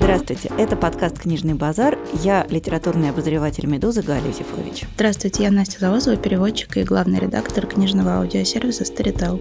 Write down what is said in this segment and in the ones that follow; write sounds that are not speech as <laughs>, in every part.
Здравствуйте, это подкаст «Книжный базар». Я литературный обозреватель «Медузы» Галя Юзефович. Здравствуйте, я Настя Завозова, переводчик и главный редактор книжного аудиосервиса «Старител».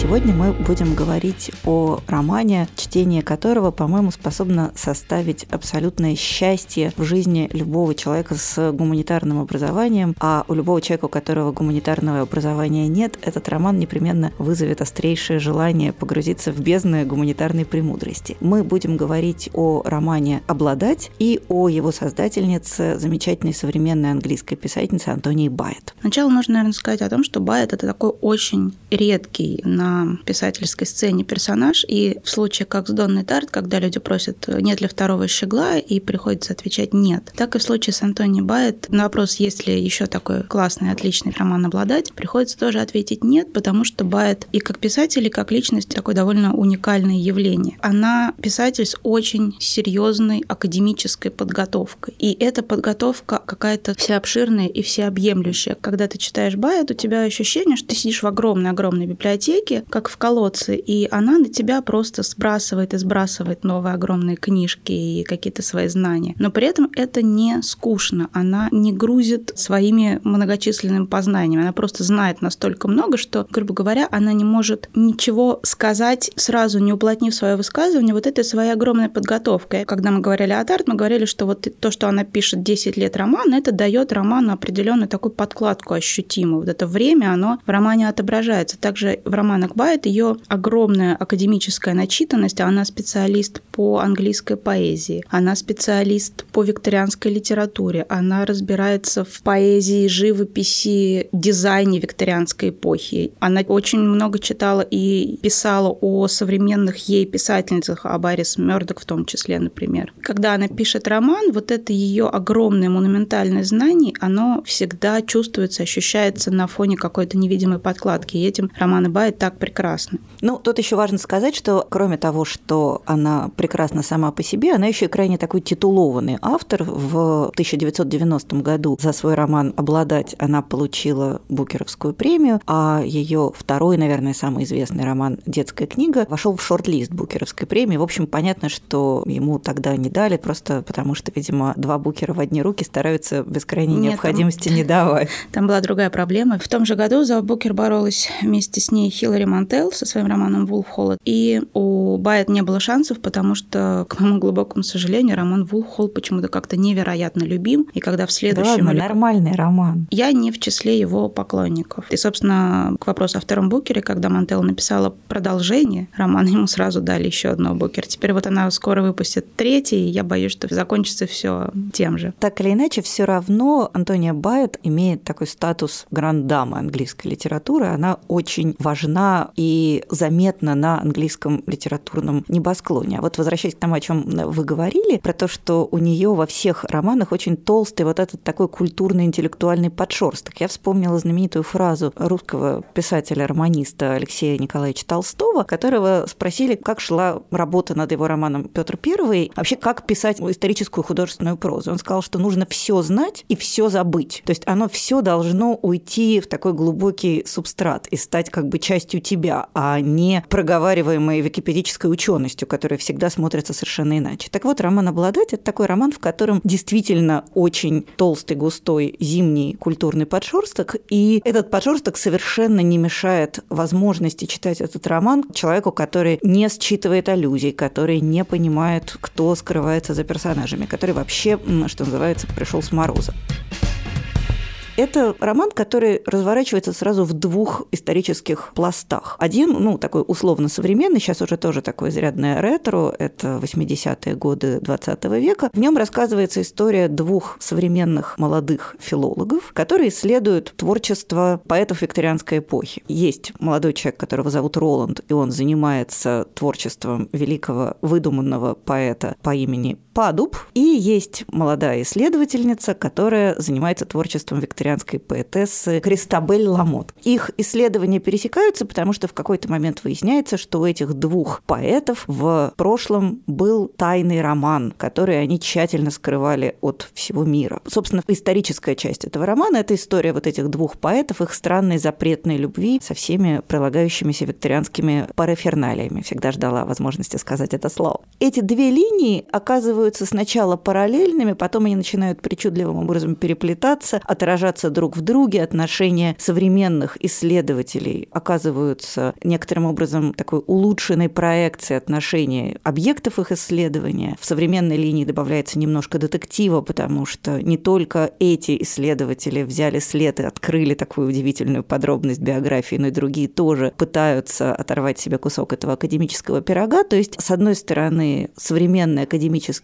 Сегодня мы будем говорить о романе, чтение которого, по-моему, способно составить абсолютное счастье в жизни любого человека с гуманитарным образованием, а у любого человека, у которого гуманитарного образования нет, этот роман непременно вызовет острейшее желание погрузиться в бездны гуманитарной премудрости. Мы будем говорить о романе «Обладать» и о его создательнице, замечательной современной английской писательнице Антонии Байет. Сначала нужно, наверное, сказать о том, что Байет – это такой очень редкий на писательской сцене персонаж, и в случае как с Донной Тарт, когда люди просят, нет ли второго щегла, и приходится отвечать нет. Так и в случае с Антони Байет на вопрос, есть ли еще такой классный, отличный роман обладать, приходится тоже ответить нет, потому что Байет и как писатель, и как личность такое довольно уникальное явление. Она писатель с очень серьезной академической подготовкой. И эта подготовка какая-то всеобширная и всеобъемлющая. Когда ты читаешь Байет, у тебя ощущение, что ты сидишь в огромной-огромной библиотеке, как в колодце, и она на тебя просто сбрасывает и сбрасывает новые огромные книжки и какие-то свои знания. Но при этом это не скучно, она не грузит своими многочисленными познаниями, она просто знает настолько много, что, грубо говоря, она не может ничего сказать сразу, не уплотнив свое высказывание вот этой своей огромной подготовкой. Когда мы говорили о Тарт, мы говорили, что вот то, что она пишет 10 лет романа, это дает роману определенную такую подкладку ощутимую. Вот это время, оно в романе отображается. Также в романах Байт ее огромная академическая начитанность, она специалист по английской поэзии, она специалист по викторианской литературе, она разбирается в поэзии, живописи, дизайне викторианской эпохи. Она очень много читала и писала о современных ей писательницах, о Баррис Мёрдок в том числе, например. Когда она пишет роман, вот это ее огромное монументальное знание, оно всегда чувствуется, ощущается на фоне какой-то невидимой подкладки. И этим романы Байт так прекрасны. Ну, тут еще важно сказать, что кроме того, что она прекрасна сама по себе, она еще и крайне такой титулованный автор. В 1990 году за свой роман «Обладать» она получила Букеровскую премию, а ее второй, наверное, самый известный роман «Детская книга» вошел в шорт-лист Букеровской премии. В общем, понятно, что ему тогда не дали, просто потому что, видимо, два Букера в одни руки стараются без крайней Нет, необходимости там, не давать. <laughs> Там была другая проблема. В том же году за Букер боролась вместе с ней Хиллари Мантел со своим романом «Вулф Холл». И у Байет не было шансов, потому что, к моему глубокому сожалению, роман «Вулф Холл» почему-то как-то невероятно любим. И когда в следующем... Да ладно, нормальный роман. Я не в числе его поклонников. И, собственно, к вопросу о втором Букере, когда Мантел написала продолжение романа, ему сразу дали еще одно Букер. Теперь вот она скоро выпустит третий, и я боюсь, что закончится все тем же. Так или иначе, все равно Антония Байет имеет такой статус гранд-дамы английской литературы. Она очень важна и заметна на английском литературном небосклоне. А вот возвращаясь к тому, о чем вы говорили, про то, что у нее во всех романах очень толстый вот этот такой культурно-интеллектуальный подшерсток. Я вспомнила знаменитую фразу русского писателя-романиста Алексея Николаевича Толстого, которого спросили, как шла работа над его романом Петр I, вообще как писать историческую художественную прозу. Он сказал, что нужно все знать и все забыть. То есть оно все должно уйти в такой глубокий субстрат и стать как бы частью тебя, а не проговариваемой википедической ученостью, которая всегда смотрится совершенно иначе. Так вот, роман «Обладать» – это такой роман, в котором действительно очень толстый, густой зимний культурный подшерсток, и этот подшерсток совершенно не мешает возможности читать этот роман человеку, который не считывает аллюзий, который не понимает, кто скрывается за персонажами, который вообще, что называется, пришел с мороза. Это роман, который разворачивается сразу в двух исторических пластах. Один, ну, такой условно современный, сейчас уже тоже такое изрядное ретро, это 80-е годы 20 века. В нем рассказывается история двух современных молодых филологов, которые исследуют творчество поэтов викторианской эпохи. Есть молодой человек, которого зовут Роланд, и он занимается творчеством великого выдуманного поэта по имени Падуб, и есть молодая исследовательница, которая занимается творчеством викторианской поэтессы Кристабель Ламот. Их исследования пересекаются, потому что в какой-то момент выясняется, что у этих двух поэтов в прошлом был тайный роман, который они тщательно скрывали от всего мира. Собственно, историческая часть этого романа – это история вот этих двух поэтов, их странной запретной любви со всеми прилагающимися викторианскими параферналиями. Всегда ждала возможности сказать это слово. Эти две линии оказываются сначала параллельными, потом они начинают причудливым образом переплетаться, отражаться друг в друге. Отношения современных исследователей оказываются некоторым образом такой улучшенной проекцией отношений объектов их исследования. В современной линии добавляется немножко детектива, потому что не только эти исследователи взяли след и открыли такую удивительную подробность биографии, но и другие тоже пытаются оторвать себе кусок этого академического пирога. То есть, с одной стороны, современный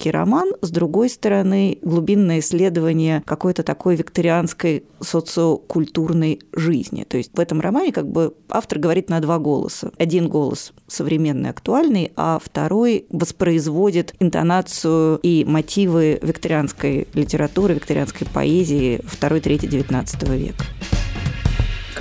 академический роман, с другой стороны, глубинное исследование какой-то такой викторианской социокультурной жизни. То есть в этом романе как бы автор говорит на два голоса. Один голос современный, актуальный, а второй воспроизводит интонацию и мотивы викторианской литературы, викторианской поэзии второй, третий, девятнадцатого века.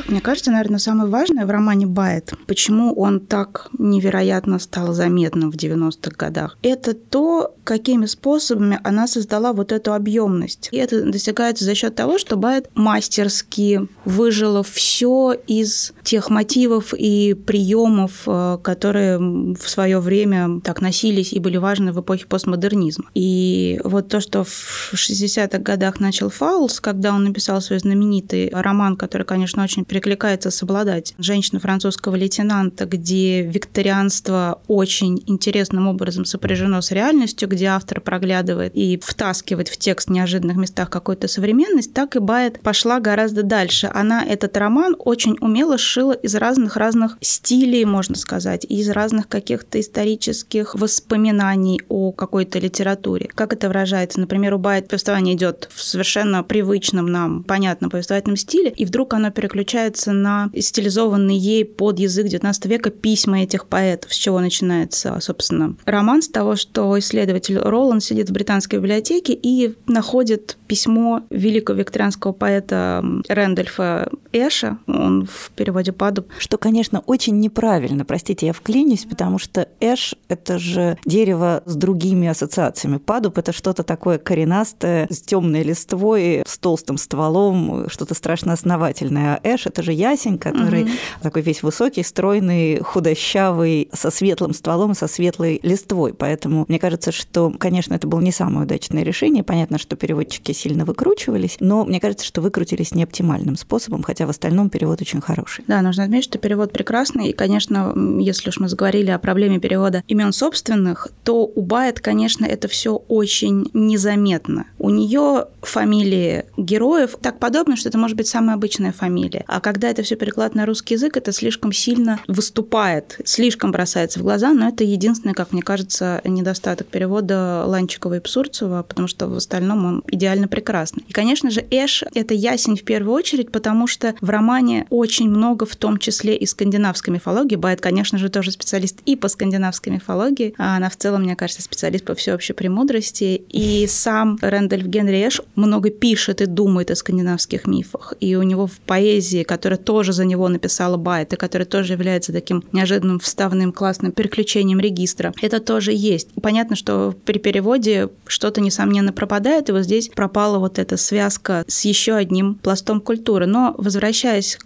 Мне кажется, наверное, самое важное в романе Байет, почему он так невероятно стал заметным в 90-х годах, это то, какими способами она создала вот эту объемность. И это достигается за счет того, что Байет мастерски выжила все из тех мотивов и приемов, э, которые в свое время так носились и были важны в эпохе постмодернизма. И вот то, что в 60-х годах начал Фаулс, когда он написал свой знаменитый роман, который, конечно, очень перекликается с «Обладать», женщина французского лейтенанта, где викторианство очень интересным образом сопряжено с реальностью, где автор проглядывает и втаскивает в текст в неожиданных местах какую-то современность, так и Байет пошла гораздо дальше. Она этот роман очень умело шила из разных-разных стилей, можно сказать, из разных каких-то исторических воспоминаний о какой-то литературе. Как это выражается? Например, у Байет повествование идет в совершенно привычном нам, понятном повествовательном стиле, и вдруг оно переключается на стилизованные ей под язык XIX века письма этих поэтов, с чего начинается, собственно, роман? С того, что исследователь Роланд сидит в британской библиотеке и находит письмо великого викторианского поэта Рэндольфа Эша, он в переводе Падуб. Что, конечно, очень неправильно, простите, я вклинюсь, потому что Эш – это же дерево с другими ассоциациями. Падуб – это что-то такое коренастое, с темной листвой, с толстым стволом, что-то страшно основательное. А Эш – это же ясень, который угу. такой весь высокий, стройный, худощавый, со светлым стволом, со светлой листвой. Поэтому мне кажется, что, конечно, это было не самое удачное решение. Понятно, что переводчики сильно выкручивались, но мне кажется, что выкрутились не оптимальным способом, хотя в остальном перевод очень хороший. Да, нужно отметить, что перевод прекрасный. И, конечно, если уж мы заговорили о проблеме перевода имен собственных, то у Байет, конечно, это все очень незаметно. У нее фамилии героев так подобно, что это может быть самая обычная фамилия. А когда это все перекладывает на русский язык, это слишком сильно выступает, слишком бросается в глаза, но это единственный, как мне кажется, недостаток перевода Ланчикова и Псурцева, потому что в остальном он идеально прекрасный. И, конечно же, Эш — это ясень в первую очередь, потому что в романе очень много, в том числе и скандинавской мифологии. Байт, конечно же, тоже специалист и по скандинавской мифологии, а она в целом, мне кажется, специалист по всеобщей премудрости. И сам Рэндольф Генри Эш много пишет и думает о скандинавских мифах. И у него в поэзии, которая тоже за него написала Байт, и которая тоже является таким неожиданным вставным классным переключением регистра, это тоже есть. Понятно, что при переводе что-то, несомненно, пропадает, и вот здесь пропала вот эта связка с еще одним пластом культуры. Но возвращаясь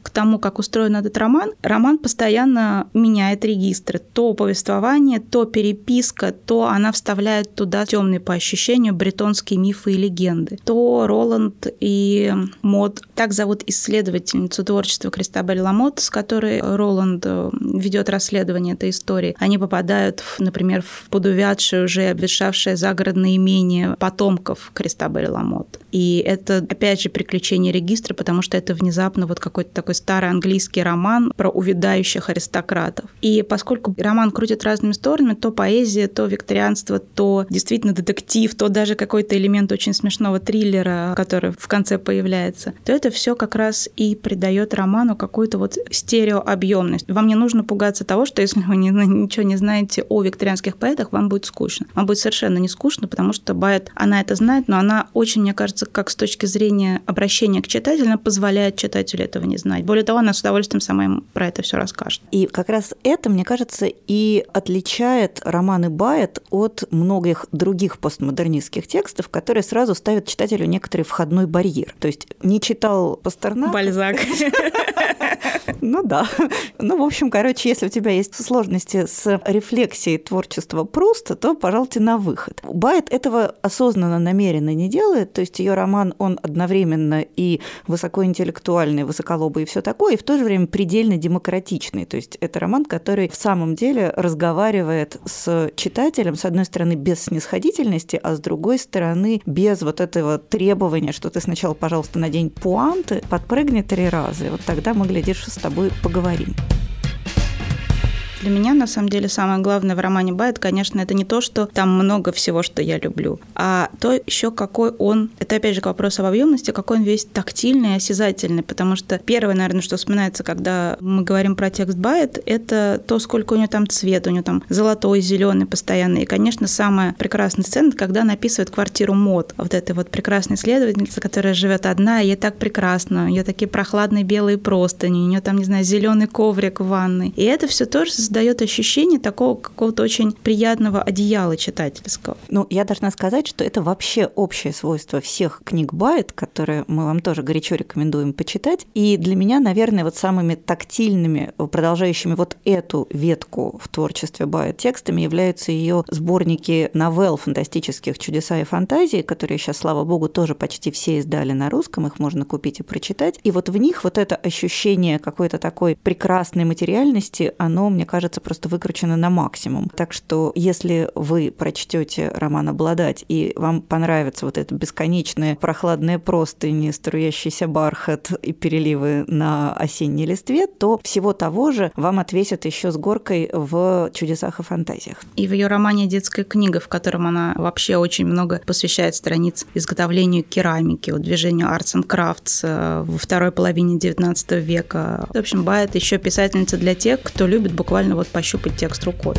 к тому, как устроен этот роман, роман постоянно меняет регистры. То повествование, то переписка, то она вставляет туда темные по ощущению бретонские мифы и легенды. То Роланд и Мод, так зовут исследовательницу творчества Кристабель Ламот, с которой Роланд э, ведет расследование этой истории. Они попадают, в, например, в подувядшее, уже обветшавшее загородное имение потомков Кристабель Ламот. И это, опять же, приключение регистра, потому что это внезапно вот какой-то такой старый английский роман про увядающих аристократов. И поскольку роман крутит разными сторонами, то поэзия, то викторианство, то действительно детектив, то даже какой-то элемент очень смешного триллера, который в конце появляется, то это все как раз и придает роману какую-то вот стереообъемность. Вам не нужно пугаться того, что если вы не, ничего не знаете о викторианских поэтах, вам будет скучно. Вам будет совершенно не скучно, потому что Байет, она это знает, но она очень, мне кажется, как с точки зрения обращения к читателю, она позволяет читателю этого не знать. Более того, она с удовольствием сама им про это все расскажет. И как раз это, мне кажется, и отличает романы Байет от многих других постмодернистских текстов, которые сразу ставят читателю некоторый входной барьер. То есть не читал Пастернак. Бальзак. <laughs> Ну да. Ну, в общем, короче, если у тебя есть сложности с рефлексией творчества Пруста, то, пожалуйте, на выход. Байт этого осознанно, намеренно не делает, то есть ее роман, он одновременно и высокоинтеллектуальный, высоколобый и все такое, и в то же время предельно демократичный. То есть это роман, который в самом деле разговаривает с читателем, с одной стороны, без снисходительности, а с другой стороны, без вот этого требования, что ты сначала, пожалуйста, надень пуанты, подпрыгни три раза, и вот тогда мы, глядишь, с тобой поговорим. Для меня, на самом деле, самое главное в романе Байт, конечно, это не то, что там много всего, что я люблю, а то еще какой он, это опять же к вопросу об объемности, какой он весь тактильный осязательный, потому что первое, наверное, что вспоминается, когда мы говорим про текст Байт, это то, сколько у него там цвет, у него там золотой, зеленый постоянный. И, конечно, самая прекрасная сцена, когда она описывает квартиру мод, вот этой вот прекрасной исследовательницы, которая живет одна, и ей так прекрасно, у нее такие прохладные белые простыни, у нее там, не знаю, зеленый коврик в ванной. И это все тоже создает ощущение такого какого-то очень приятного одеяла читательского. Ну, я должна сказать, что это вообще общее свойство всех книг Байт, которые мы вам тоже горячо рекомендуем почитать. И для меня, наверное, вот самыми тактильными, продолжающими вот эту ветку в творчестве Байт текстами являются ее сборники новелл фантастических «Чудеса и фантазии», которые сейчас, слава богу, тоже почти все издали на русском, их можно купить и прочитать. И вот в них вот это ощущение какой-то такой прекрасной материальности, оно, мне кажется, кажется, просто выкручено на максимум. Так что если вы прочтете роман «Обладать» и вам понравится вот это бесконечное прохладное простыни, струящийся бархат и переливы на осенней листве, то всего того же вам отвесят еще с горкой в «Чудесах и фантазиях». И в ее романе «Детская книга», в котором она вообще очень много посвящает страниц изготовлению керамики, вот движению Arts and Crafts э, во второй половине XIX века. В общем, Байет еще писательница для тех, кто любит буквально вот пощупать текст рукой.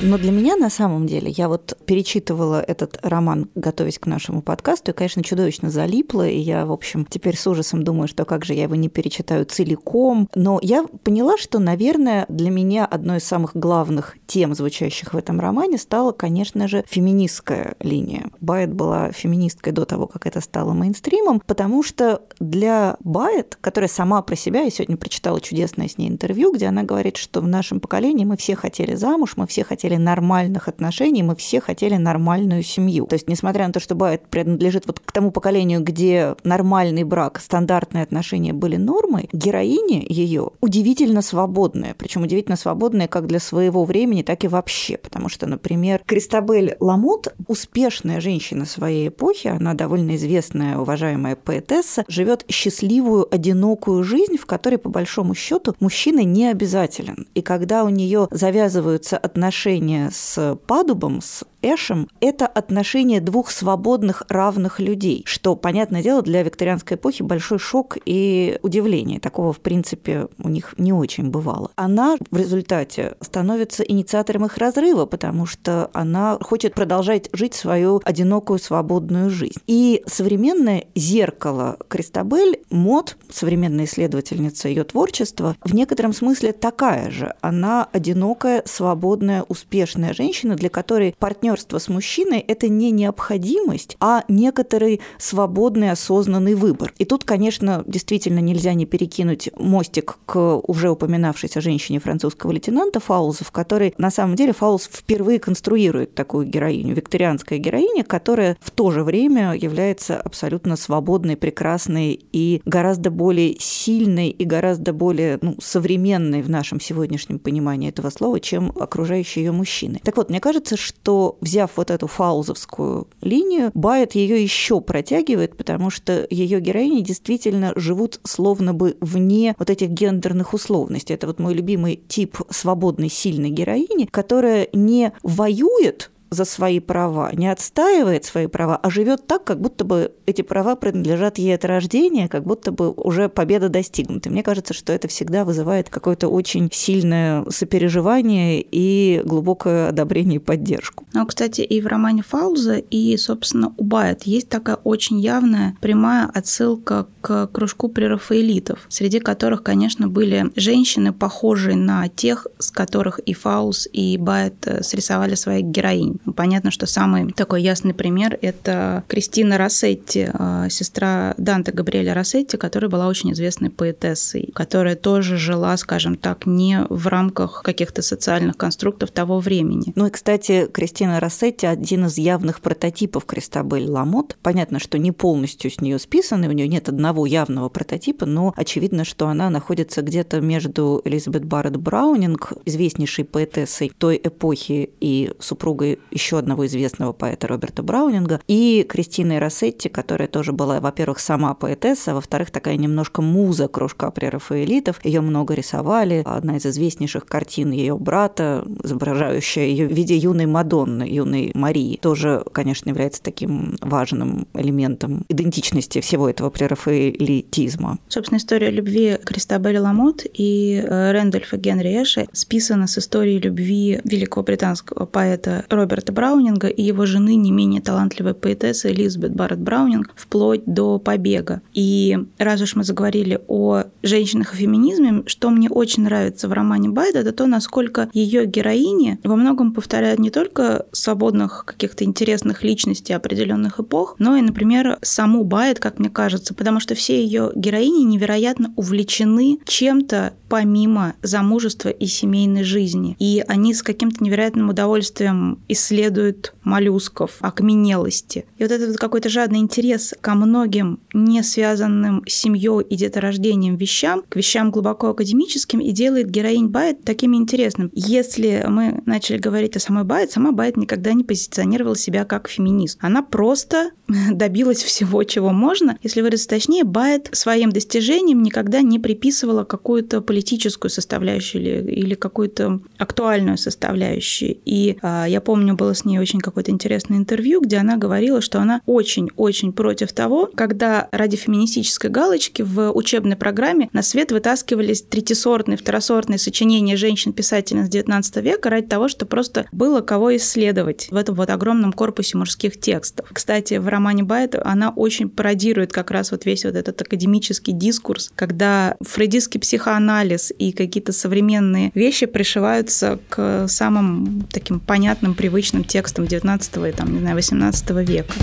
Но для меня на самом деле, я вот перечитывала этот роман, готовясь к нашему подкасту, и, конечно, чудовищно залипла, и я, в общем, теперь с ужасом думаю, что как же я его не перечитаю целиком. Но я поняла, что, наверное, для меня одной из самых главных тем, звучащих в этом романе, стала, конечно же, феминистская линия. Байет была феминисткой до того, как это стало мейнстримом, потому что для Байет, которая сама про себя, я сегодня прочитала чудесное с ней интервью, где она говорит, что в нашем поколении мы все хотели замуж, мы все хотели хотели нормальных отношений, мы все хотели нормальную семью. То есть, несмотря на то, что Байт принадлежит вот к тому поколению, где нормальный брак, стандартные отношения были нормой, героиня ее удивительно свободная, причем удивительно свободная как для своего времени, так и вообще. Потому что, например, Кристабель Ламот, успешная женщина своей эпохи, она довольно известная, уважаемая поэтесса, живет счастливую, одинокую жизнь, в которой, по большому счету, мужчина не обязателен. И когда у нее завязываются отношения отношения с Падубом, с Эшем – это отношение двух свободных равных людей, что, понятное дело, для викторианской эпохи большой шок и удивление. Такого, в принципе, у них не очень бывало. Она в результате становится инициатором их разрыва, потому что она хочет продолжать жить свою одинокую свободную жизнь. И современное зеркало Кристабель, Мод, современная исследовательница ее творчества, в некотором смысле такая же. Она одинокая, свободная, успешная женщина, для которой партнер партнерство с мужчиной – это не необходимость, а некоторый свободный, осознанный выбор. И тут, конечно, действительно нельзя не перекинуть мостик к уже упоминавшейся женщине французского лейтенанта Фауза, в которой, на самом деле, Фауз впервые конструирует такую героиню, викторианская героиня, которая в то же время является абсолютно свободной, прекрасной и гораздо более сильной и гораздо более ну, современной в нашем сегодняшнем понимании этого слова, чем окружающие ее мужчины. Так вот, мне кажется, что взяв вот эту фаузовскую линию, Байет ее еще протягивает, потому что ее героини действительно живут словно бы вне вот этих гендерных условностей. Это вот мой любимый тип свободной, сильной героини, которая не воюет за свои права, не отстаивает свои права, а живет так, как будто бы эти права принадлежат ей от рождения, как будто бы уже победа достигнута. Мне кажется, что это всегда вызывает какое-то очень сильное сопереживание и глубокое одобрение и поддержку. Ну, кстати, и в романе Фауза, и, собственно, у Байет есть такая очень явная прямая отсылка к кружку прерафаэлитов, среди которых, конечно, были женщины, похожие на тех, с которых и Фауз, и Байет э, срисовали своих героинь. Понятно, что самый такой ясный пример – это Кристина Рассетти, а, сестра Данте Габриэля Рассетти, которая была очень известной поэтессой, которая тоже жила, скажем так, не в рамках каких-то социальных конструктов того времени. Ну и, кстати, Кристина Рассетти – один из явных прототипов Кристабель Ламот. Понятно, что не полностью с нее списаны, у нее нет одного явного прототипа, но очевидно, что она находится где-то между Элизабет Барретт Браунинг, известнейшей поэтессой той эпохи и супругой еще одного известного поэта Роберта Браунинга, и Кристиной Рассетти, которая тоже была, во-первых, сама поэтесса, а во-вторых, такая немножко муза кружка прерафаэлитов. Ее много рисовали. Одна из известнейших картин ее брата, изображающая ее в виде юной Мадонны, юной Марии, тоже, конечно, является таким важным элементом идентичности всего этого прерафаэлитизма. Собственно, история любви Кристабель Ламот и э, Рэндольфа Генри Эша списана с историей любви великого британского поэта Роберта Роберта Браунинга и его жены, не менее талантливой поэтессы Элизабет Барретт Браунинг, вплоть до побега. И раз уж мы заговорили о женщинах и феминизме, что мне очень нравится в романе Байда, это то, насколько ее героини во многом повторяют не только свободных каких-то интересных личностей определенных эпох, но и, например, саму Байд, как мне кажется, потому что все ее героини невероятно увлечены чем-то помимо замужества и семейной жизни. И они с каким-то невероятным удовольствием исследуют моллюсков, окаменелости. И вот этот какой-то жадный интерес ко многим не связанным с семьей и деторождением вещам, к вещам глубоко академическим, и делает героинь Байт такими интересными. Если мы начали говорить о самой Байт, сама Байт никогда не позиционировала себя как феминист. Она просто <laughs> добилась всего, чего можно. Если выразиться точнее, Байт своим достижением никогда не приписывала какую-то политическую составляющую или, или какую-то актуальную составляющую. И а, я помню, было с ней очень какое-то интересное интервью, где она говорила, что она очень-очень против того, когда ради феминистической галочки в учебной программе на свет вытаскивались третисортные, второсортные сочинения женщин-писательниц XIX века ради того, что просто было кого исследовать в этом вот огромном корпусе мужских текстов. Кстати, в романе Байт она очень пародирует как раз вот весь вот этот академический дискурс, когда фрейдистский психоанализ и какие-то современные вещи пришиваются к самым таким понятным, привычным текстам 19 и там, не знаю, 18 века.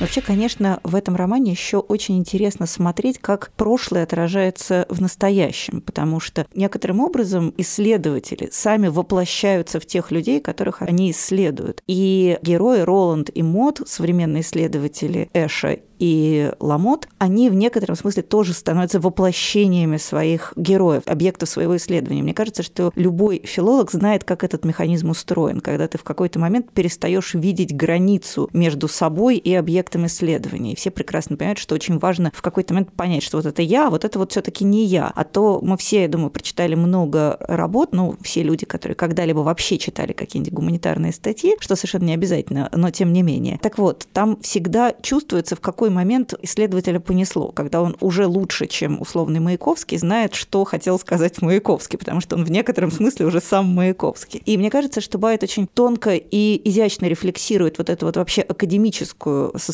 Вообще, конечно, в этом романе еще очень интересно смотреть, как прошлое отражается в настоящем, потому что некоторым образом исследователи сами воплощаются в тех людей, которых они исследуют. И герои Роланд и Мод, современные исследователи Эша и Ламот, они в некотором смысле тоже становятся воплощениями своих героев, объектов своего исследования. Мне кажется, что любой филолог знает, как этот механизм устроен, когда ты в какой-то момент перестаешь видеть границу между собой и объектом исследования. И все прекрасно понимают, что очень важно в какой-то момент понять, что вот это я, а вот это вот все таки не я. А то мы все, я думаю, прочитали много работ, ну, все люди, которые когда-либо вообще читали какие-нибудь гуманитарные статьи, что совершенно не обязательно, но тем не менее. Так вот, там всегда чувствуется, в какой момент исследователя понесло, когда он уже лучше, чем условный Маяковский, знает, что хотел сказать Маяковский, потому что он в некотором смысле уже сам Маяковский. И мне кажется, что Байт очень тонко и изящно рефлексирует вот эту вот вообще академическую составляющую.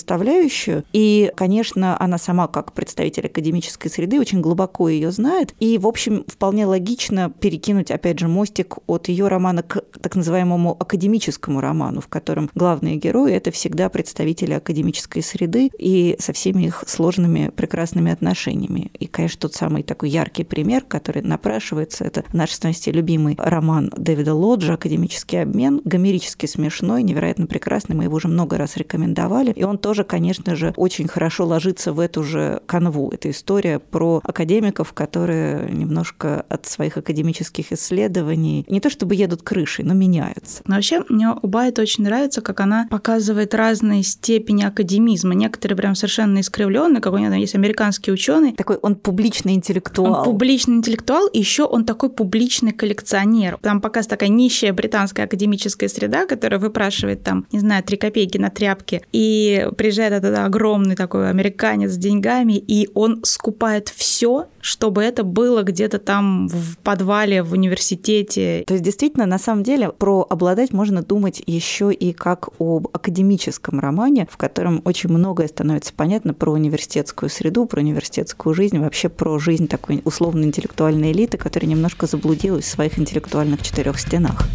И, конечно, она сама, как представитель академической среды, очень глубоко ее знает. И, в общем, вполне логично перекинуть, опять же, мостик от ее романа к так называемому академическому роману, в котором главные герои – это всегда представители академической среды. И со всеми их сложными, прекрасными отношениями. И, конечно, тот самый такой яркий пример, который напрашивается, это наш Настей любимый роман Дэвида Лоджа «Академический обмен», гомерически смешной, невероятно прекрасный, мы его уже много раз рекомендовали. И он тоже тоже, конечно же, очень хорошо ложится в эту же канву. Это история про академиков, которые немножко от своих академических исследований не то чтобы едут крышей, но меняются. Но вообще мне у Байт очень нравится, как она показывает разные степени академизма. Некоторые прям совершенно искривленные, как у нее есть американский ученый. Такой он публичный интеллектуал. Он публичный интеллектуал, и еще он такой публичный коллекционер. Там пока такая нищая британская академическая среда, которая выпрашивает там, не знаю, три копейки на тряпки, и приезжает этот огромный такой американец с деньгами, и он скупает все, чтобы это было где-то там в подвале, в университете. То есть действительно, на самом деле, про обладать можно думать еще и как об академическом романе, в котором очень многое становится понятно про университетскую среду, про университетскую жизнь, вообще про жизнь такой условно-интеллектуальной элиты, которая немножко заблудилась в своих интеллектуальных четырех стенах.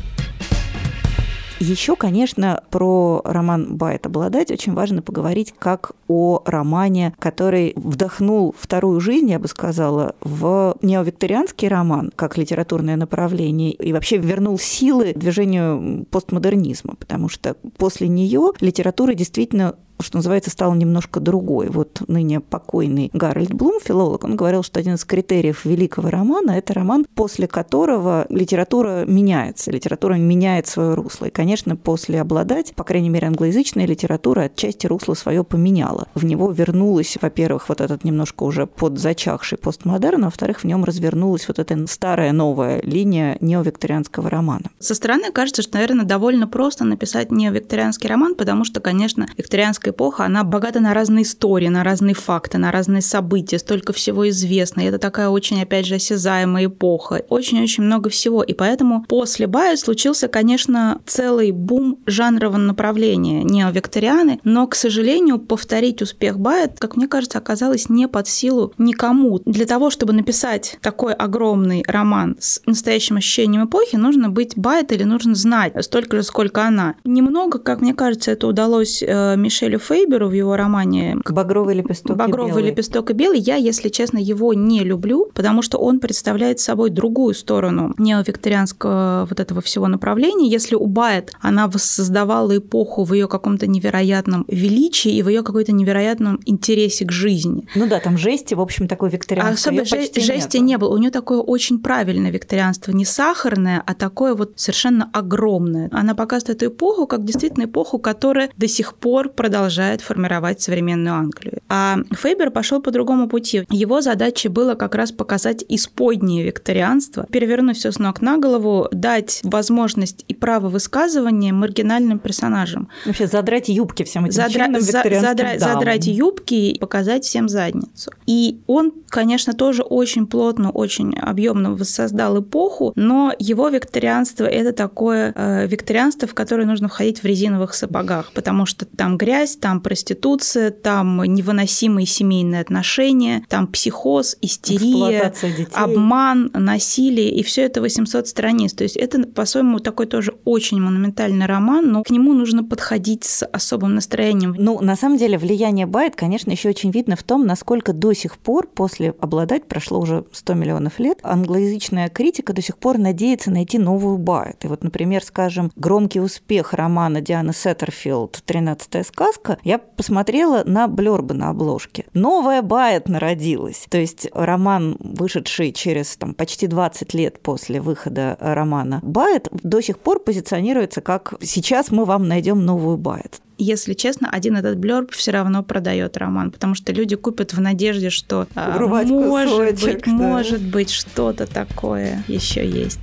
Еще, конечно, про роман Байт обладать очень важно поговорить как о романе, который вдохнул вторую жизнь, я бы сказала, в неовикторианский роман как литературное направление и вообще вернул силы движению постмодернизма, потому что после нее литература действительно что называется, стал немножко другой. Вот ныне покойный Гарольд Блум, филолог, он говорил, что один из критериев великого романа – это роман, после которого литература меняется, литература меняет свое русло. И, конечно, после «Обладать», по крайней мере, англоязычная литература отчасти русло свое поменяла. В него вернулась, во-первых, вот этот немножко уже подзачахший постмодерн, а во-вторых, в нем развернулась вот эта старая новая линия неовикторианского романа. Со стороны кажется, что, наверное, довольно просто написать неовикторианский роман, потому что, конечно, викторианский викторианская эпоха, она богата на разные истории, на разные факты, на разные события, столько всего известно. И это такая очень, опять же, осязаемая эпоха. Очень-очень много всего. И поэтому после Бая случился, конечно, целый бум жанрового направления неовикторианы, но, к сожалению, повторить успех Бая, как мне кажется, оказалось не под силу никому. Для того, чтобы написать такой огромный роман с настоящим ощущением эпохи, нужно быть Байт или нужно знать столько же, сколько она. Немного, как мне кажется, это удалось э, Мишелю Мишелю Фейберу в его романе «Багровый лепесток «Багровый и белый. лепесток и белый» я, если честно, его не люблю, потому что он представляет собой другую сторону неовикторианского вот этого всего направления. Если у Байет она воссоздавала эпоху в ее каком-то невероятном величии и в ее какой-то невероятном интересе к жизни. Ну да, там жести, в общем, такой викторианской а Особо жести, жести не было. У нее такое очень правильное викторианство, не сахарное, а такое вот совершенно огромное. Она показывает эту эпоху как действительно эпоху, которая до сих пор продолжает продолжает формировать современную Англию. А Фейбер пошел по другому пути. Его задачей было как раз показать исподнее викторианство, перевернуть все с ног на голову, дать возможность и право высказывания маргинальным персонажам. Вообще задрать юбки всем этим Задра... за... задра... Задрать юбки и показать всем задницу. И он, конечно, тоже очень плотно, очень объемно воссоздал эпоху, но его викторианство – это такое э, викторианство, в которое нужно входить в резиновых сапогах, потому что там грязь, грязь, там проституция, там невыносимые семейные отношения, там психоз, истерия, обман, насилие, и все это 800 страниц. То есть это, по-своему, такой тоже очень монументальный роман, но к нему нужно подходить с особым настроением. Ну, на самом деле, влияние Байт, конечно, еще очень видно в том, насколько до сих пор, после «Обладать», прошло уже 100 миллионов лет, англоязычная критика до сих пор надеется найти новую Байт. И вот, например, скажем, громкий успех романа Дианы Сеттерфилд «Тринадцатая сказка» сказка, я посмотрела на блербы на обложке. Новая Байет народилась. То есть роман, вышедший через там, почти 20 лет после выхода романа Байет, до сих пор позиционируется как «сейчас мы вам найдем новую Байет» если честно, один этот блерб все равно продает роман, потому что люди купят в надежде, что а, может кусочек, быть, да. может быть, что-то такое еще есть.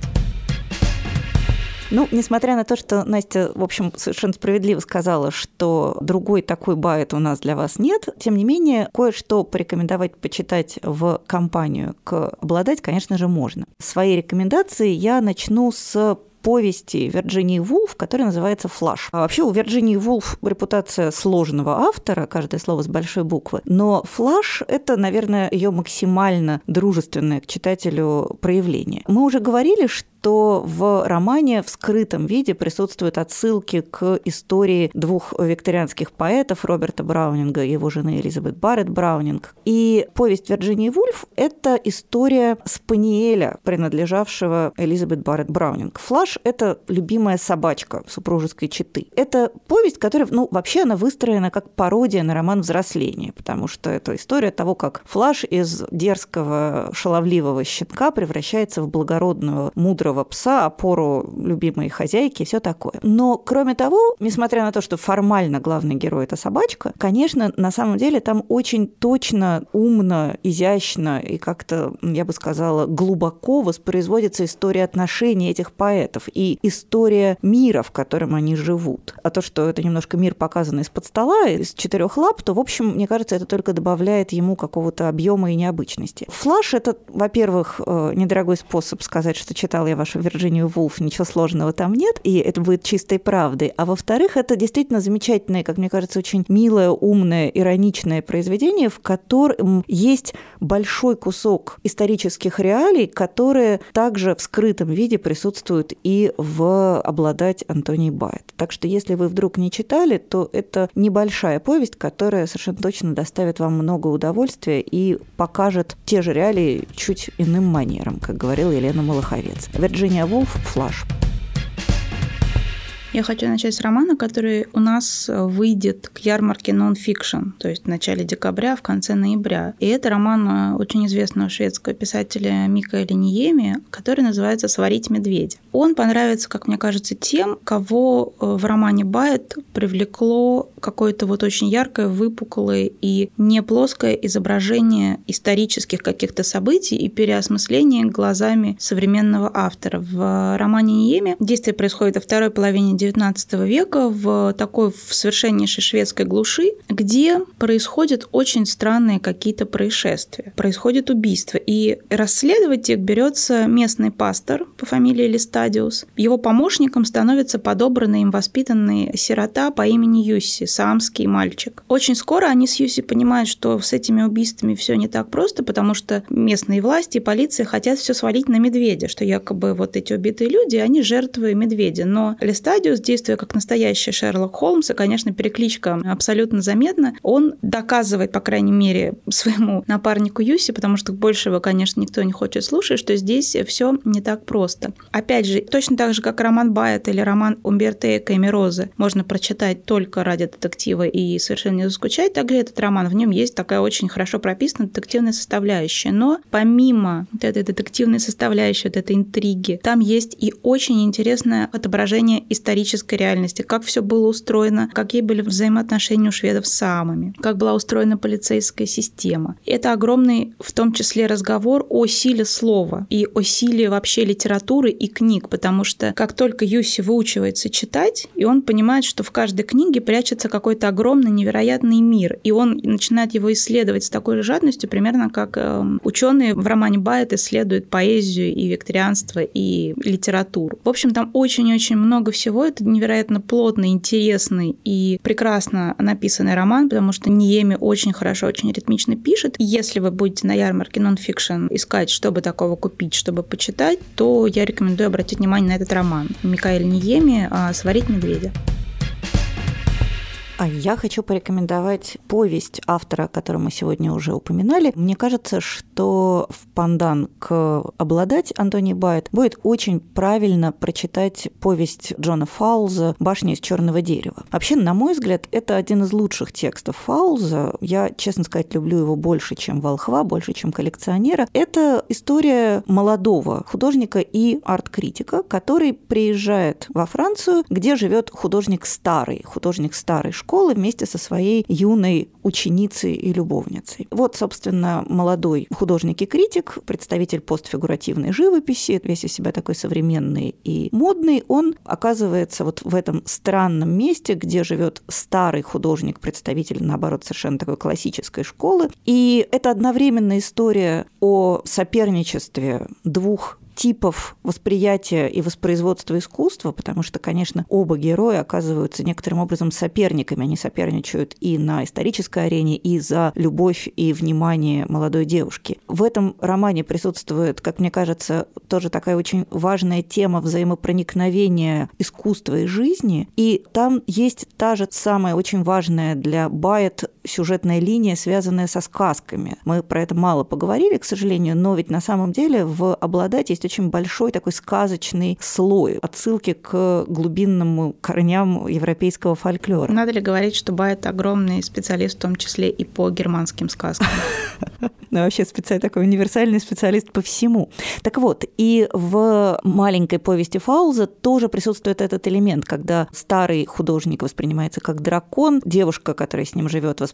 Ну, несмотря на то, что Настя, в общем, совершенно справедливо сказала, что другой такой байт у нас для вас нет, тем не менее, кое-что порекомендовать почитать в компанию к обладать, конечно же, можно. Свои рекомендации я начну с повести Вирджинии Вулф, которая называется «Флаш». А вообще у Вирджинии Вулф репутация сложного автора, каждое слово с большой буквы, но «Флаш» — это, наверное, ее максимально дружественное к читателю проявление. Мы уже говорили, что что в романе в скрытом виде присутствуют отсылки к истории двух викторианских поэтов Роберта Браунинга и его жены Элизабет Барретт Браунинг. И повесть Вирджинии Вульф – это история спаниеля, принадлежавшего Элизабет Барретт Браунинг. Флаш – это любимая собачка супружеской четы. Это повесть, которая, ну, вообще она выстроена как пародия на роман «Взросление», потому что это история того, как Флаш из дерзкого, шаловливого щенка превращается в благородного, мудрого пса, опору любимой хозяйки и все такое. Но, кроме того, несмотря на то, что формально главный герой – это собачка, конечно, на самом деле там очень точно, умно, изящно и как-то, я бы сказала, глубоко воспроизводится история отношений этих поэтов и история мира, в котором они живут. А то, что это немножко мир показан из-под стола, из четырех лап, то, в общем, мне кажется, это только добавляет ему какого-то объема и необычности. Флаш – это, во-первых, э, недорогой способ сказать, что читал я вашу Вирджинию Вулф, ничего сложного там нет, и это будет чистой правдой. А во-вторых, это действительно замечательное, как мне кажется, очень милое, умное, ироничное произведение, в котором есть большой кусок исторических реалий, которые также в скрытом виде присутствуют и в «Обладать» Антоний Байт. Так что если вы вдруг не читали, то это небольшая повесть, которая совершенно точно доставит вам много удовольствия и покажет те же реалии чуть иным манером, как говорила Елена Малаховец. Вирджиния Вулф «Флаш». Я хочу начать с романа, который у нас выйдет к ярмарке Non-Fiction, то есть в начале декабря, в конце ноября. И это роман э, очень известного шведского писателя Микаэля Ниеми, который называется «Сварить медведя». Он понравится, как мне кажется, тем, кого э, в романе Байет привлекло какое-то вот очень яркое, выпуклое и не плоское изображение исторических каких-то событий и переосмысление глазами современного автора. В романе Ниеми действие происходит во второй половине XIX века в такой в совершеннейшей шведской глуши, где происходят очень странные какие-то происшествия, происходит убийство. И расследовать их берется местный пастор по фамилии Листадиус. Его помощником становится подобранный им воспитанный сирота по имени Юсси, самский мальчик. Очень скоро они с Юсси понимают, что с этими убийствами все не так просто, потому что местные власти и полиция хотят все свалить на медведя, что якобы вот эти убитые люди, они жертвы медведя. Но Листадиус Сириус, действуя как настоящий Шерлок Холмс, и, конечно, перекличка абсолютно заметна, он доказывает, по крайней мере, своему напарнику Юси, потому что большего, конечно, никто не хочет слушать, что здесь все не так просто. Опять же, точно так же, как роман Байет или роман Умберто Эко и Мирозы можно прочитать только ради детектива и совершенно не заскучать, также этот роман, в нем есть такая очень хорошо прописанная детективная составляющая. Но помимо вот этой детективной составляющей, вот этой интриги, там есть и очень интересное отображение исторического исторической реальности, как все было устроено, какие были взаимоотношения у шведов с самыми, как была устроена полицейская система. Это огромный, в том числе, разговор о силе слова и о силе вообще литературы и книг, потому что как только Юси выучивается читать, и он понимает, что в каждой книге прячется какой-то огромный, невероятный мир, и он начинает его исследовать с такой же жадностью, примерно как э, ученые в романе Байет исследуют поэзию и викторианство и литературу. В общем, там очень-очень много всего, это невероятно плотный, интересный и прекрасно написанный роман, потому что Ниеми очень хорошо, очень ритмично пишет. Если вы будете на ярмарке нонфикшн искать, чтобы такого купить, чтобы почитать, то я рекомендую обратить внимание на этот роман. Микаэль Ниеми «Сварить медведя». А я хочу порекомендовать повесть автора, которую мы сегодня уже упоминали. Мне кажется, что в пандан к «Обладать» Антони Байт будет очень правильно прочитать повесть Джона Фаулза «Башня из черного дерева». Вообще, на мой взгляд, это один из лучших текстов Фаулза. Я, честно сказать, люблю его больше, чем «Волхва», больше, чем коллекционера. Это история молодого художника и арт-критика, который приезжает во Францию, где живет художник старый, художник старой школы, школы вместе со своей юной ученицей и любовницей. Вот, собственно, молодой художник и критик, представитель постфигуративной живописи, весь из себя такой современный и модный, он оказывается вот в этом странном месте, где живет старый художник, представитель, наоборот, совершенно такой классической школы. И это одновременно история о соперничестве двух типов восприятия и воспроизводства искусства, потому что, конечно, оба героя оказываются некоторым образом соперниками. Они соперничают и на исторической арене, и за любовь и внимание молодой девушки. в этом романе присутствует, как мне кажется, тоже такая очень важная тема взаимопроникновения искусства и жизни. И там есть та же самая очень важная для Байет сюжетная линия, связанная со сказками. Мы про это мало поговорили, к сожалению, но ведь на самом деле в «Обладать» есть очень большой такой сказочный слой, отсылки к глубинному корням европейского фольклора. Надо ли говорить, что Байет огромный специалист, в том числе и по германским сказкам? <laughs> Ну, вообще такой универсальный специалист по всему. Так вот, и в маленькой повести Фауза тоже присутствует этот элемент, когда старый художник воспринимается как дракон, девушка, которая с ним живет, воспринимается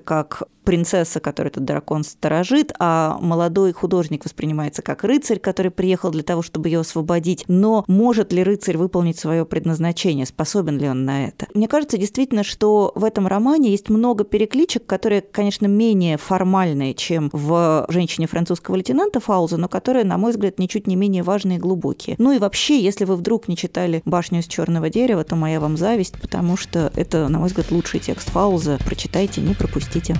как принцесса, которую этот дракон сторожит, а молодой художник воспринимается как рыцарь, который приехал для того, чтобы ее освободить. Но может ли рыцарь выполнить свое предназначение? Способен ли он на это? Мне кажется действительно, что в этом романе есть много перекличек, которые, конечно, менее формальные, чем в «Женщине французского лейтенанта» Фауза, но которые, на мой взгляд, ничуть не менее важные и глубокие. Ну и вообще, если вы вдруг не читали «Башню из черного дерева», то моя вам зависть, потому что это, на мой взгляд, лучший текст Фауза. Прочитайте, не пропустите.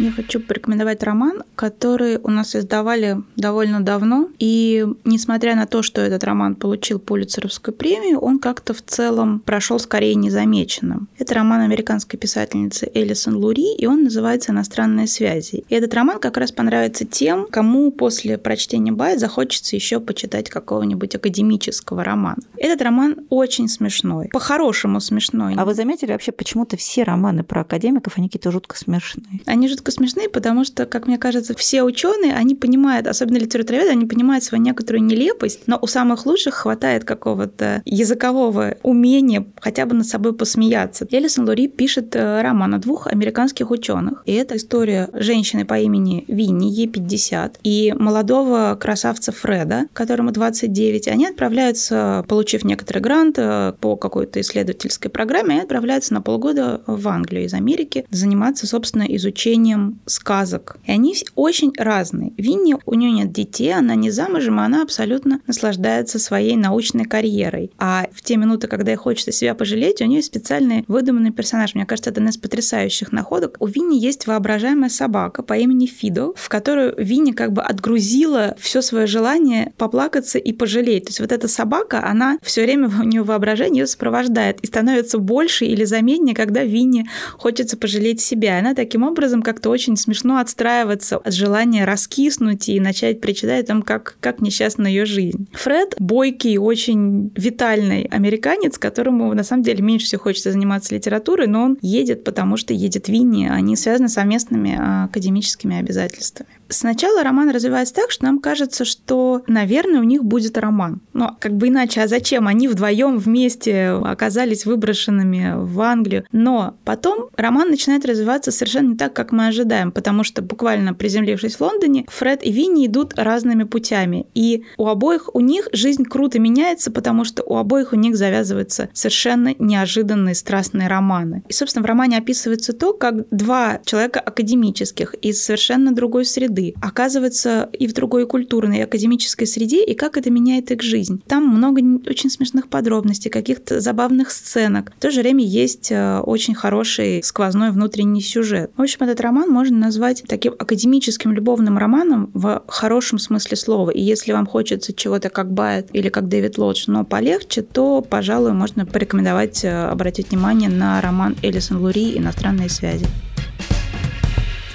Я хочу порекомендовать роман, который у нас издавали довольно давно. И несмотря на то, что этот роман получил Пулицеровскую премию, он как-то в целом прошел скорее незамеченным. Это роман американской писательницы Элисон Лури, и он называется «Иностранные связи». И этот роман как раз понравится тем, кому после прочтения Бая захочется еще почитать какого-нибудь академического романа. Этот роман очень смешной, по-хорошему смешной. А вы заметили вообще, почему-то все романы про академиков, они какие-то жутко смешные? Они жутко жутко смешные, потому что, как мне кажется, все ученые, они понимают, особенно литературоведы, они понимают свою некоторую нелепость, но у самых лучших хватает какого-то языкового умения хотя бы над собой посмеяться. Элисон Лури пишет э, роман о двух американских ученых, и это история женщины по имени Винни, ей 50, и молодого красавца Фреда, которому 29. Они отправляются, получив некоторый грант э, по какой-то исследовательской программе, они отправляются на полгода в Англию из Америки заниматься, собственно, изучением чтением сказок. И они очень разные. Винни, у нее нет детей, она не замужем, она абсолютно наслаждается своей научной карьерой. А в те минуты, когда ей хочется себя пожалеть, у нее специальный выдуманный персонаж. Мне кажется, это одна из потрясающих находок. У Винни есть воображаемая собака по имени Фидо, в которую Винни как бы отгрузила все свое желание поплакаться и пожалеть. То есть вот эта собака, она все время у нее воображение ее сопровождает и становится больше или заметнее, когда Винни хочется пожалеть себя. Она таким образом как-то очень смешно отстраиваться от желания раскиснуть и начать причитать о том, как, как несчастна ее жизнь. Фред – бойкий, очень витальный американец, которому на самом деле меньше всего хочется заниматься литературой, но он едет, потому что едет Винни. Они связаны совместными а, академическими обязательствами. Сначала роман развивается так, что нам кажется, что, наверное, у них будет роман. Но как бы иначе, а зачем? Они вдвоем вместе оказались выброшенными в Англию. Но потом роман начинает развиваться совершенно не так, как мы ожидаем, потому что буквально приземлившись в Лондоне, Фред и Винни идут разными путями. И у обоих у них жизнь круто меняется, потому что у обоих у них завязываются совершенно неожиданные страстные романы. И, собственно, в романе описывается то, как два человека академических из совершенно другой среды среды, оказываются и в другой культурной, и академической среде, и как это меняет их жизнь. Там много очень смешных подробностей, каких-то забавных сценок. В то же время есть э, очень хороший сквозной внутренний сюжет. В общем, этот роман можно назвать таким академическим любовным романом в хорошем смысле слова. И если вам хочется чего-то как Байет или как Дэвид Лодж, но полегче, то, пожалуй, можно порекомендовать э, обратить внимание на роман Элисон Лури «Иностранные связи».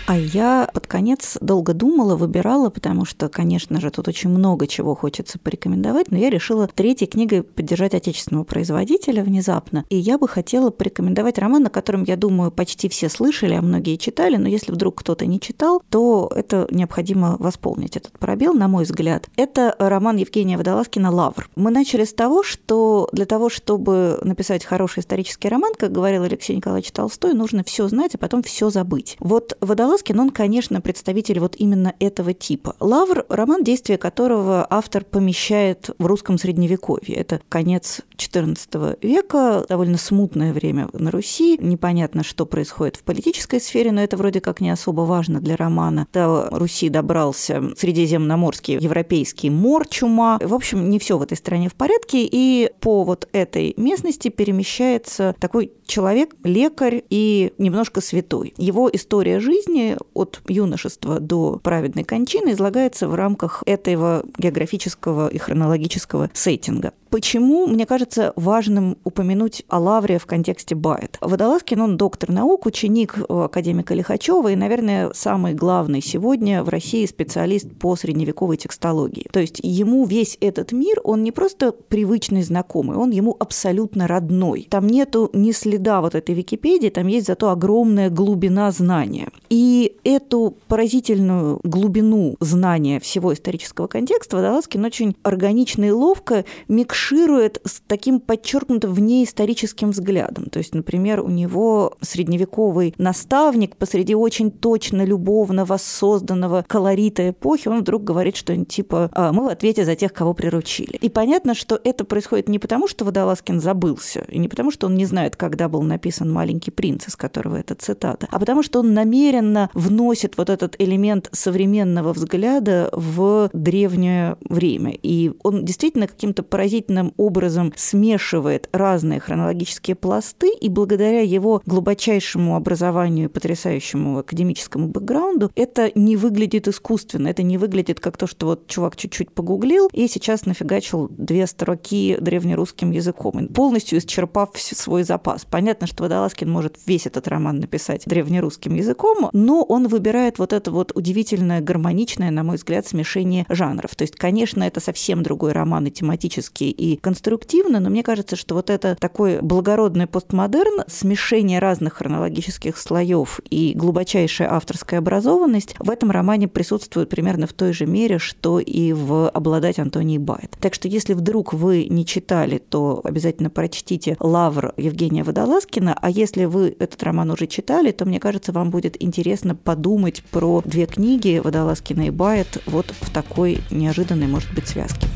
А я под конец долго думала, выбирала, потому что, конечно же, тут очень много чего хочется порекомендовать, но я решила третьей книгой поддержать отечественного производителя внезапно. И я бы хотела порекомендовать роман, о котором, я думаю, почти все слышали, а многие читали, но если вдруг кто-то не читал, то это необходимо восполнить этот пробел, на мой взгляд. Это роман Евгения Водолазкина «Лавр». Мы начали с того, что для того, чтобы написать хороший исторический роман, как говорил Алексей Николаевич Толстой, нужно все знать, а потом все забыть. Вот Водолазкин, он, конечно, представитель вот именно этого типа. «Лавр» – роман, действия которого автор помещает в русском средневековье. Это конец XIV века, довольно смутное время на Руси. Непонятно, что происходит в политической сфере, но это вроде как не особо важно для романа. До Руси добрался средиземноморский европейский мор, чума. В общем, не все в этой стране в порядке, и по вот этой местности перемещается такой человек, лекарь и немножко святой. Его история жизни от юношества до праведной кончины излагается в рамках этого географического и хронологического сеттинга. Почему, мне кажется, важным упомянуть о Лавре в контексте Байет? Водолазкин, он доктор наук, ученик академика Лихачева и, наверное, самый главный сегодня в России специалист по средневековой текстологии. То есть ему весь этот мир, он не просто привычный знакомый, он ему абсолютно родной. Там нету ни следа вот этой Википедии, там есть зато огромная глубина знания. И эту поразительную глубину знания всего исторического контекста Водолазкин очень органично и ловко микширует марширует с таким подчеркнутым внеисторическим взглядом. То есть, например, у него средневековый наставник посреди очень точно любовно воссозданного колорита эпохи, он вдруг говорит что-нибудь типа а, «мы в ответе за тех, кого приручили». И понятно, что это происходит не потому, что Водолазкин забылся, и не потому, что он не знает, когда был написан «Маленький принц», из которого это цитата, а потому что он намеренно вносит вот этот элемент современного взгляда в древнее время. И он действительно каким-то поразительным удивительным образом смешивает разные хронологические пласты, и благодаря его глубочайшему образованию и потрясающему академическому бэкграунду это не выглядит искусственно, это не выглядит как то, что вот чувак чуть-чуть погуглил и сейчас нафигачил две строки древнерусским языком, полностью исчерпав свой запас. Понятно, что Водолазкин может весь этот роман написать древнерусским языком, но он выбирает вот это вот удивительное, гармоничное, на мой взгляд, смешение жанров. То есть, конечно, это совсем другой роман и тематический, и конструктивно, но мне кажется, что вот это такой благородный постмодерн, смешение разных хронологических слоев и глубочайшая авторская образованность в этом романе присутствует примерно в той же мере, что и в «Обладать Антонии Байт». Так что если вдруг вы не читали, то обязательно прочтите «Лавр» Евгения Водолазкина, а если вы этот роман уже читали, то, мне кажется, вам будет интересно подумать про две книги Водолазкина и Байт вот в такой неожиданной, может быть, связке.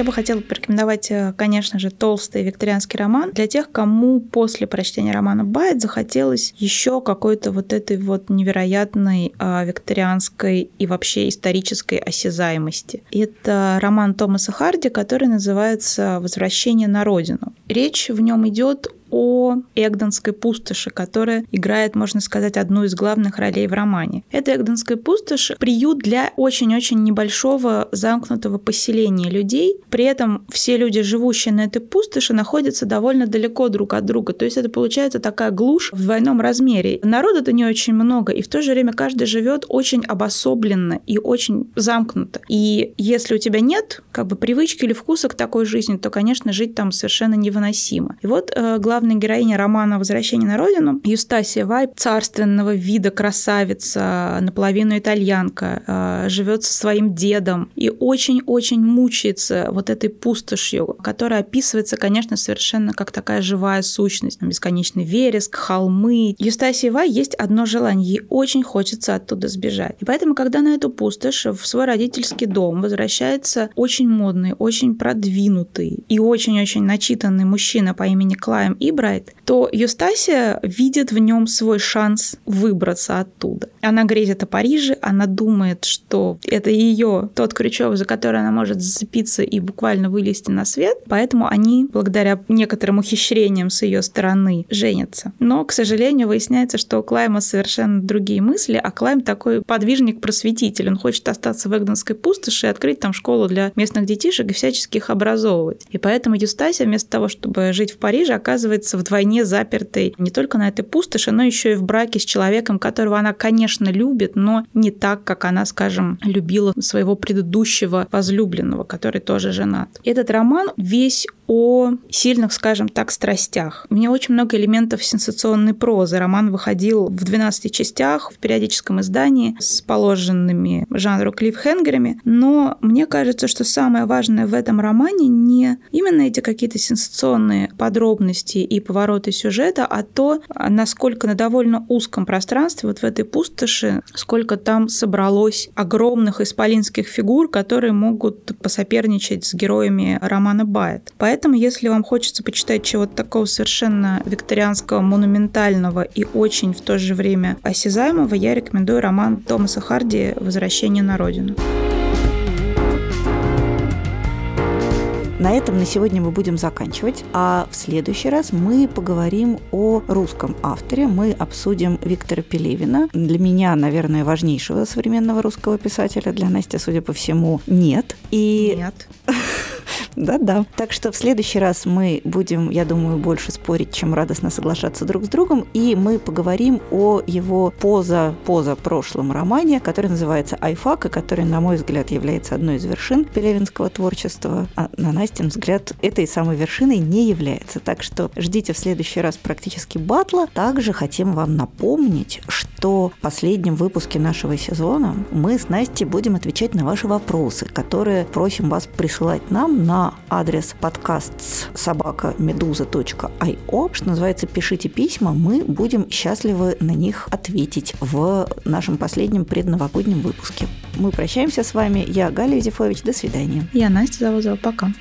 Я бы хотела порекомендовать, э, конечно же, толстый викторианский роман для тех, кому после прочтения романа Байт захотелось еще какой-то вот этой вот невероятной а, викторианской и вообще исторической осязаемости. Это роман Томаса Харди, который называется «Возвращение на родину». Речь в нем идет о Эгденской пустоши, которая играет, можно сказать, одну из главных ролей в романе. Это Эгденская пустошь – приют для очень-очень небольшого замкнутого поселения людей. При этом все люди, живущие на этой пустоши, находятся довольно далеко друг от друга. То есть это получается такая глушь в двойном размере. Народа-то не очень много, и в то же время каждый живет очень обособленно и очень замкнуто. И если у тебя нет как бы привычки или вкуса к такой жизни, то, конечно, жить там совершенно невыносимо. И вот э, главный главная героиня романа «Возвращение на родину» Юстасия Вайп, царственного вида красавица, наполовину итальянка, а, живет со своим дедом и очень-очень мучается вот этой пустошью, которая описывается, конечно, совершенно как такая живая сущность. Бесконечный вереск, холмы. Юстасии Вай есть одно желание, ей очень хочется оттуда сбежать. И поэтому, когда на эту пустошь в свой родительский дом возвращается очень модный, очень продвинутый и очень-очень начитанный мужчина по имени Клайм и Брайт, то Юстасия видит в нем свой шанс выбраться оттуда. Она грезит о Париже, она думает, что это ее тот крючок, за который она может зацепиться и буквально вылезти на свет, поэтому они, благодаря некоторым ухищрениям с ее стороны, женятся. Но, к сожалению, выясняется, что у Клайма совершенно другие мысли, а Клайм такой подвижник-просветитель. Он хочет остаться в Эгденской пустоши и открыть там школу для местных детишек и всячески их образовывать. И поэтому Юстасия вместо того, чтобы жить в Париже, оказывается оказывается вдвойне запертой не только на этой пустоши, но еще и в браке с человеком, которого она, конечно, любит, но не так, как она, скажем, любила своего предыдущего возлюбленного, который тоже женат. Этот роман весь о сильных, скажем так, страстях. У меня очень много элементов сенсационной прозы. Роман выходил в 12 частях в периодическом издании с положенными жанру клиффхенгерами, но мне кажется, что самое важное в этом романе не именно эти какие-то сенсационные подробности и повороты сюжета, а то, насколько на довольно узком пространстве, вот в этой пустоши, сколько там собралось огромных исполинских фигур, которые могут посоперничать с героями романа Байет. Поэтому если вам хочется почитать чего-то такого совершенно викторианского, монументального и очень в то же время осязаемого, я рекомендую роман Томаса Харди «Возвращение на родину». На этом на сегодня мы будем заканчивать, а в следующий раз мы поговорим о русском авторе. Мы обсудим Виктора Пелевина. Для меня, наверное, важнейшего современного русского писателя, для Насти, судя по всему, нет. И... Нет. <laughs> Да-да. Так что в следующий раз мы будем, я думаю, больше спорить, чем радостно соглашаться друг с другом, и мы поговорим о его поза, поза прошлом романе, который называется «Айфак», и который, на мой взгляд, является одной из вершин пелевинского творчества, а на Настин взгляд этой самой вершиной не является. Так что ждите в следующий раз практически батла. Также хотим вам напомнить, что в последнем выпуске нашего сезона мы с Настей будем отвечать на ваши вопросы, которые просим вас присылать нам на адрес подкаст собака медуза.io, что называется, пишите письма, мы будем счастливы на них ответить в нашем последнем предновогоднем выпуске. Мы прощаемся с вами. Я Галя Юзефович. До свидания. Я Настя Завозова. Пока.